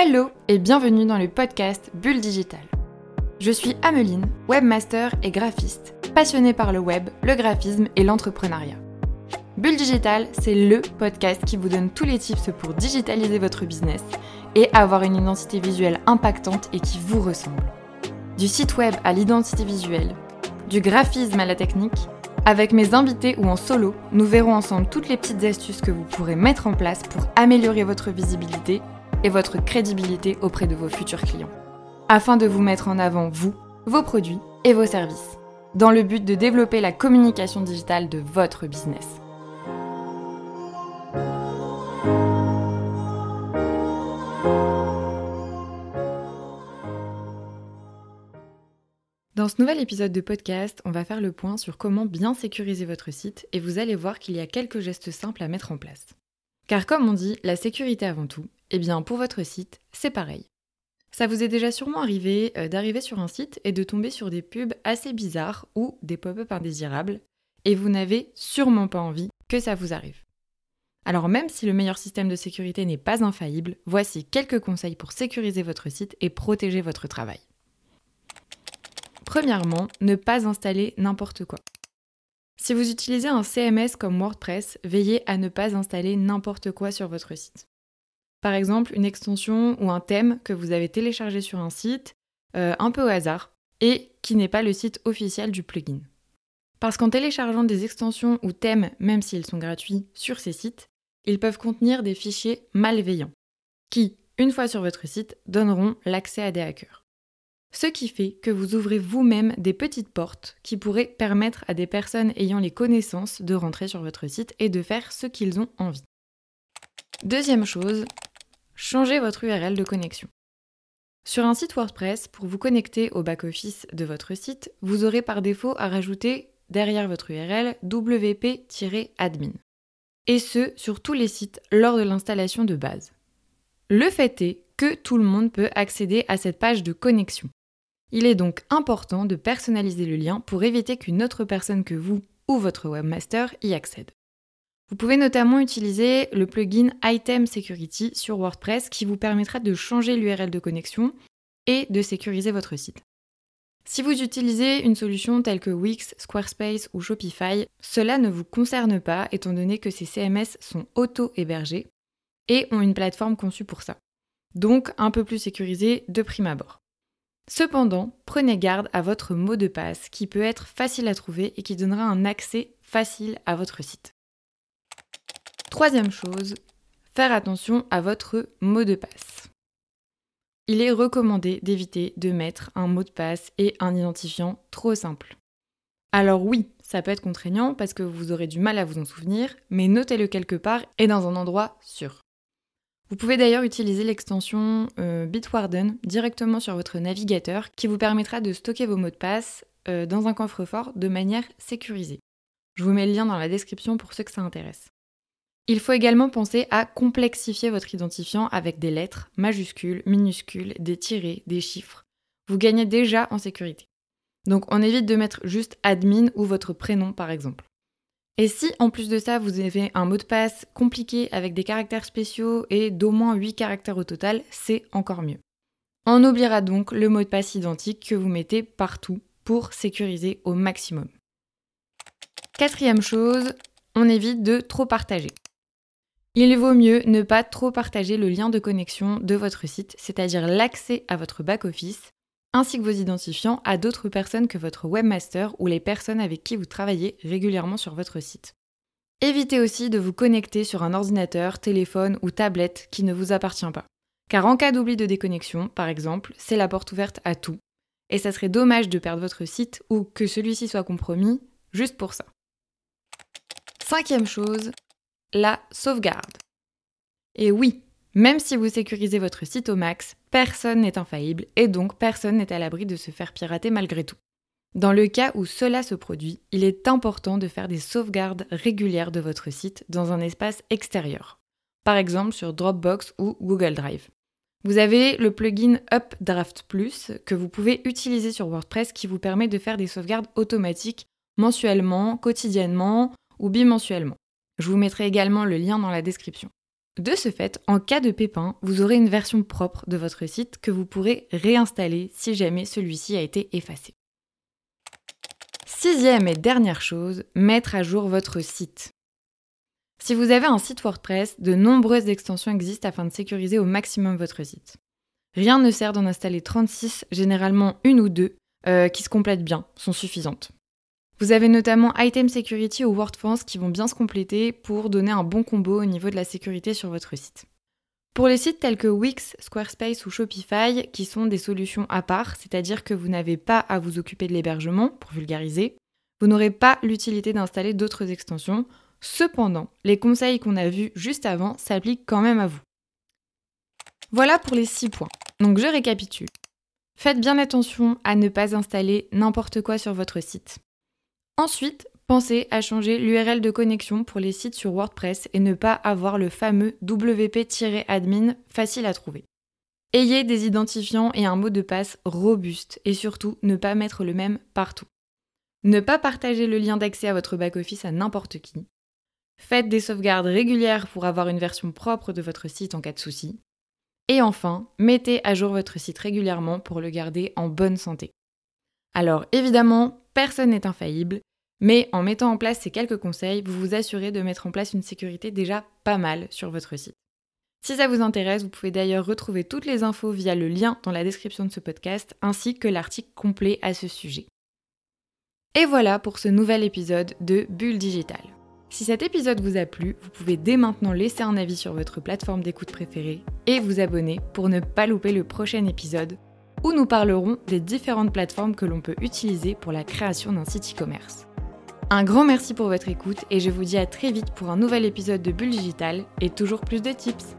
Hello et bienvenue dans le podcast Bulle Digital. Je suis Ameline, webmaster et graphiste, passionnée par le web, le graphisme et l'entrepreneuriat. Bulle Digital, c'est le podcast qui vous donne tous les tips pour digitaliser votre business et avoir une identité visuelle impactante et qui vous ressemble. Du site web à l'identité visuelle, du graphisme à la technique, avec mes invités ou en solo, nous verrons ensemble toutes les petites astuces que vous pourrez mettre en place pour améliorer votre visibilité et votre crédibilité auprès de vos futurs clients, afin de vous mettre en avant vous, vos produits et vos services, dans le but de développer la communication digitale de votre business. Dans ce nouvel épisode de podcast, on va faire le point sur comment bien sécuriser votre site et vous allez voir qu'il y a quelques gestes simples à mettre en place. Car comme on dit, la sécurité avant tout, eh bien pour votre site, c'est pareil. Ça vous est déjà sûrement arrivé euh, d'arriver sur un site et de tomber sur des pubs assez bizarres ou des pop-up indésirables, et vous n'avez sûrement pas envie que ça vous arrive. Alors même si le meilleur système de sécurité n'est pas infaillible, voici quelques conseils pour sécuriser votre site et protéger votre travail. Premièrement, ne pas installer n'importe quoi. Si vous utilisez un CMS comme WordPress, veillez à ne pas installer n'importe quoi sur votre site. Par exemple, une extension ou un thème que vous avez téléchargé sur un site, euh, un peu au hasard, et qui n'est pas le site officiel du plugin. Parce qu'en téléchargeant des extensions ou thèmes, même s'ils sont gratuits, sur ces sites, ils peuvent contenir des fichiers malveillants, qui, une fois sur votre site, donneront l'accès à des hackers. Ce qui fait que vous ouvrez vous-même des petites portes qui pourraient permettre à des personnes ayant les connaissances de rentrer sur votre site et de faire ce qu'ils ont envie. Deuxième chose, changez votre URL de connexion. Sur un site WordPress, pour vous connecter au back-office de votre site, vous aurez par défaut à rajouter derrière votre URL wp-admin. Et ce, sur tous les sites lors de l'installation de base. Le fait est que tout le monde peut accéder à cette page de connexion. Il est donc important de personnaliser le lien pour éviter qu'une autre personne que vous ou votre webmaster y accède. Vous pouvez notamment utiliser le plugin Item Security sur WordPress qui vous permettra de changer l'URL de connexion et de sécuriser votre site. Si vous utilisez une solution telle que Wix, Squarespace ou Shopify, cela ne vous concerne pas étant donné que ces CMS sont auto-hébergés et ont une plateforme conçue pour ça. Donc un peu plus sécurisé de prime abord. Cependant, prenez garde à votre mot de passe qui peut être facile à trouver et qui donnera un accès facile à votre site. Troisième chose, faire attention à votre mot de passe. Il est recommandé d'éviter de mettre un mot de passe et un identifiant trop simple. Alors oui, ça peut être contraignant parce que vous aurez du mal à vous en souvenir, mais notez-le quelque part et dans un endroit sûr. Vous pouvez d'ailleurs utiliser l'extension euh, Bitwarden directement sur votre navigateur qui vous permettra de stocker vos mots de passe euh, dans un coffre-fort de manière sécurisée. Je vous mets le lien dans la description pour ceux que ça intéresse. Il faut également penser à complexifier votre identifiant avec des lettres, majuscules, minuscules, des tirés, des chiffres. Vous gagnez déjà en sécurité. Donc on évite de mettre juste admin ou votre prénom par exemple. Et si en plus de ça vous avez un mot de passe compliqué avec des caractères spéciaux et d'au moins 8 caractères au total, c'est encore mieux. On oubliera donc le mot de passe identique que vous mettez partout pour sécuriser au maximum. Quatrième chose, on évite de trop partager. Il vaut mieux ne pas trop partager le lien de connexion de votre site, c'est-à-dire l'accès à votre back-office, ainsi que vos identifiants à d'autres personnes que votre webmaster ou les personnes avec qui vous travaillez régulièrement sur votre site. Évitez aussi de vous connecter sur un ordinateur, téléphone ou tablette qui ne vous appartient pas. Car en cas d'oubli de déconnexion, par exemple, c'est la porte ouverte à tout. Et ça serait dommage de perdre votre site ou que celui-ci soit compromis juste pour ça. Cinquième chose, la sauvegarde. Et oui, même si vous sécurisez votre site au max, personne n'est infaillible et donc personne n'est à l'abri de se faire pirater malgré tout. Dans le cas où cela se produit, il est important de faire des sauvegardes régulières de votre site dans un espace extérieur, par exemple sur Dropbox ou Google Drive. Vous avez le plugin Updraft Plus que vous pouvez utiliser sur WordPress qui vous permet de faire des sauvegardes automatiques mensuellement, quotidiennement ou bimensuellement. Je vous mettrai également le lien dans la description. De ce fait, en cas de pépin, vous aurez une version propre de votre site que vous pourrez réinstaller si jamais celui-ci a été effacé. Sixième et dernière chose, mettre à jour votre site. Si vous avez un site WordPress, de nombreuses extensions existent afin de sécuriser au maximum votre site. Rien ne sert d'en installer 36, généralement une ou deux, euh, qui se complètent bien, sont suffisantes. Vous avez notamment Item Security ou WordFence qui vont bien se compléter pour donner un bon combo au niveau de la sécurité sur votre site. Pour les sites tels que Wix, Squarespace ou Shopify, qui sont des solutions à part, c'est-à-dire que vous n'avez pas à vous occuper de l'hébergement, pour vulgariser, vous n'aurez pas l'utilité d'installer d'autres extensions. Cependant, les conseils qu'on a vus juste avant s'appliquent quand même à vous. Voilà pour les 6 points. Donc je récapitule. Faites bien attention à ne pas installer n'importe quoi sur votre site. Ensuite, pensez à changer l'URL de connexion pour les sites sur WordPress et ne pas avoir le fameux WP-admin facile à trouver. Ayez des identifiants et un mot de passe robuste et surtout ne pas mettre le même partout. Ne pas partager le lien d'accès à votre back-office à n'importe qui. Faites des sauvegardes régulières pour avoir une version propre de votre site en cas de souci. Et enfin, mettez à jour votre site régulièrement pour le garder en bonne santé. Alors évidemment, personne n'est infaillible mais en mettant en place ces quelques conseils, vous vous assurez de mettre en place une sécurité déjà pas mal sur votre site. Si ça vous intéresse, vous pouvez d'ailleurs retrouver toutes les infos via le lien dans la description de ce podcast, ainsi que l'article complet à ce sujet. Et voilà pour ce nouvel épisode de Bulle Digital. Si cet épisode vous a plu, vous pouvez dès maintenant laisser un avis sur votre plateforme d'écoute préférée et vous abonner pour ne pas louper le prochain épisode où nous parlerons des différentes plateformes que l'on peut utiliser pour la création d'un site e-commerce. Un grand merci pour votre écoute et je vous dis à très vite pour un nouvel épisode de Bulle Digital et toujours plus de tips.